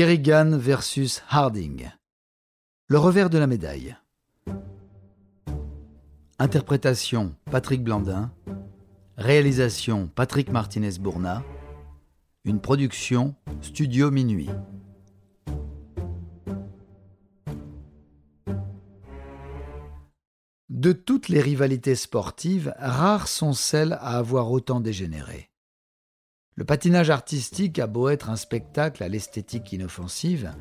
Kerrigan versus Harding. Le revers de la médaille. Interprétation Patrick Blandin. Réalisation Patrick Martinez-Bourna. Une production Studio Minuit. De toutes les rivalités sportives, rares sont celles à avoir autant dégénéré. Le patinage artistique a beau être un spectacle à l'esthétique inoffensive,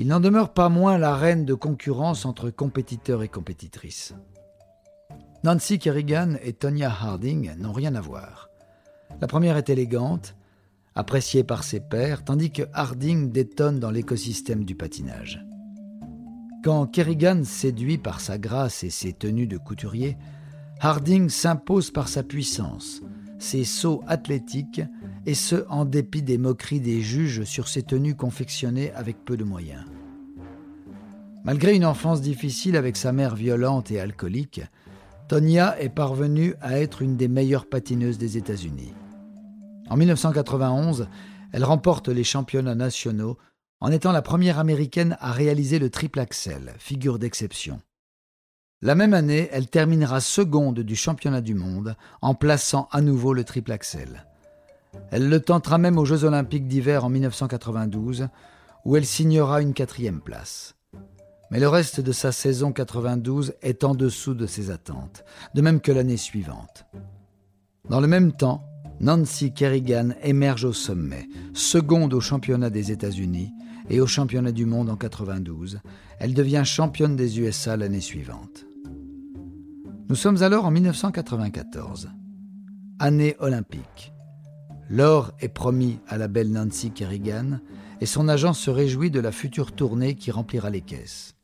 il n'en demeure pas moins l'arène de concurrence entre compétiteurs et compétitrices. Nancy Kerrigan et Tonya Harding n'ont rien à voir. La première est élégante, appréciée par ses pairs, tandis que Harding détonne dans l'écosystème du patinage. Quand Kerrigan séduit par sa grâce et ses tenues de couturier, Harding s'impose par sa puissance, ses sauts athlétiques, et ce en dépit des moqueries des juges sur ses tenues confectionnées avec peu de moyens. Malgré une enfance difficile avec sa mère violente et alcoolique, Tonya est parvenue à être une des meilleures patineuses des États-Unis. En 1991, elle remporte les championnats nationaux en étant la première américaine à réaliser le triple axel, figure d'exception. La même année, elle terminera seconde du championnat du monde en plaçant à nouveau le triple axel. Elle le tentera même aux Jeux olympiques d'hiver en 1992, où elle signera une quatrième place. Mais le reste de sa saison 92 est en dessous de ses attentes, de même que l'année suivante. Dans le même temps, Nancy Kerrigan émerge au sommet, seconde au championnat des États-Unis et au championnat du monde en 92. Elle devient championne des USA l'année suivante. Nous sommes alors en 1994, année olympique. L'or est promis à la belle Nancy Kerrigan et son agent se réjouit de la future tournée qui remplira les caisses.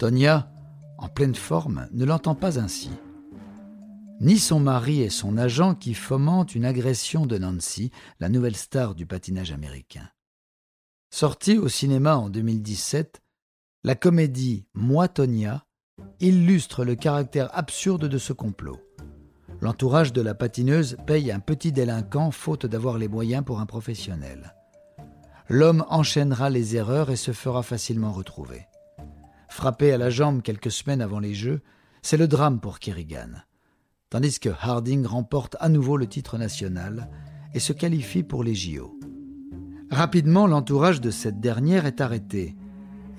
Tonya, en pleine forme, ne l'entend pas ainsi. Ni son mari et son agent qui fomentent une agression de Nancy, la nouvelle star du patinage américain. Sortie au cinéma en 2017, la comédie Moi Tonya illustre le caractère absurde de ce complot. L'entourage de la patineuse paye un petit délinquant faute d'avoir les moyens pour un professionnel. L'homme enchaînera les erreurs et se fera facilement retrouver. Frappé à la jambe quelques semaines avant les Jeux, c'est le drame pour Kerrigan. Tandis que Harding remporte à nouveau le titre national et se qualifie pour les JO. Rapidement, l'entourage de cette dernière est arrêté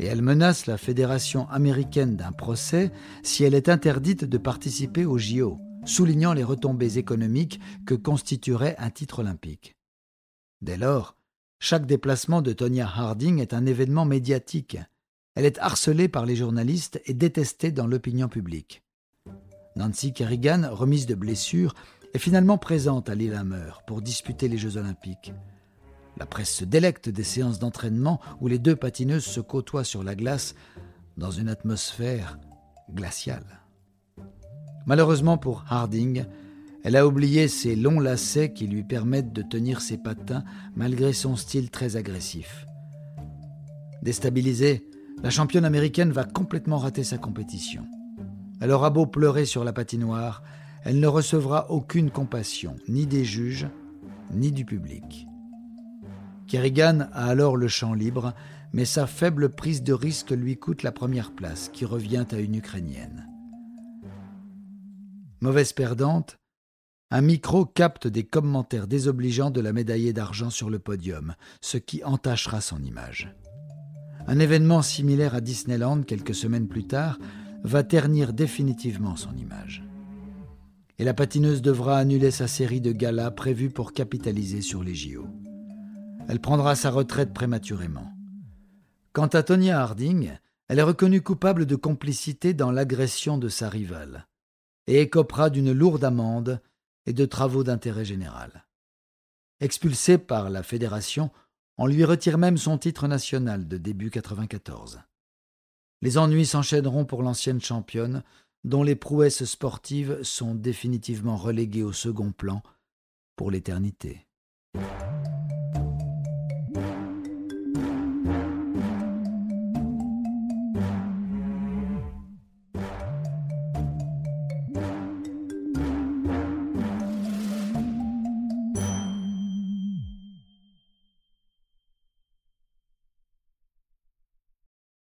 et elle menace la Fédération américaine d'un procès si elle est interdite de participer aux JO, soulignant les retombées économiques que constituerait un titre olympique. Dès lors, chaque déplacement de Tonya Harding est un événement médiatique elle est harcelée par les journalistes et détestée dans l'opinion publique. Nancy Kerrigan, remise de blessure, est finalement présente à Lillehammer pour disputer les Jeux olympiques. La presse se délecte des séances d'entraînement où les deux patineuses se côtoient sur la glace dans une atmosphère glaciale. Malheureusement pour Harding, elle a oublié ses longs lacets qui lui permettent de tenir ses patins malgré son style très agressif. Déstabilisée, la championne américaine va complètement rater sa compétition. Elle aura beau pleurer sur la patinoire, elle ne recevra aucune compassion, ni des juges, ni du public. Kerrigan a alors le champ libre, mais sa faible prise de risque lui coûte la première place, qui revient à une Ukrainienne. Mauvaise perdante, un micro capte des commentaires désobligeants de la médaillée d'argent sur le podium, ce qui entachera son image. Un événement similaire à Disneyland quelques semaines plus tard va ternir définitivement son image. Et la patineuse devra annuler sa série de galas prévue pour capitaliser sur les JO. Elle prendra sa retraite prématurément. Quant à Tonya Harding, elle est reconnue coupable de complicité dans l'agression de sa rivale et écopera d'une lourde amende et de travaux d'intérêt général. Expulsée par la fédération, on lui retire même son titre national de début 94. Les ennuis s'enchaîneront pour l'ancienne championne, dont les prouesses sportives sont définitivement reléguées au second plan pour l'éternité.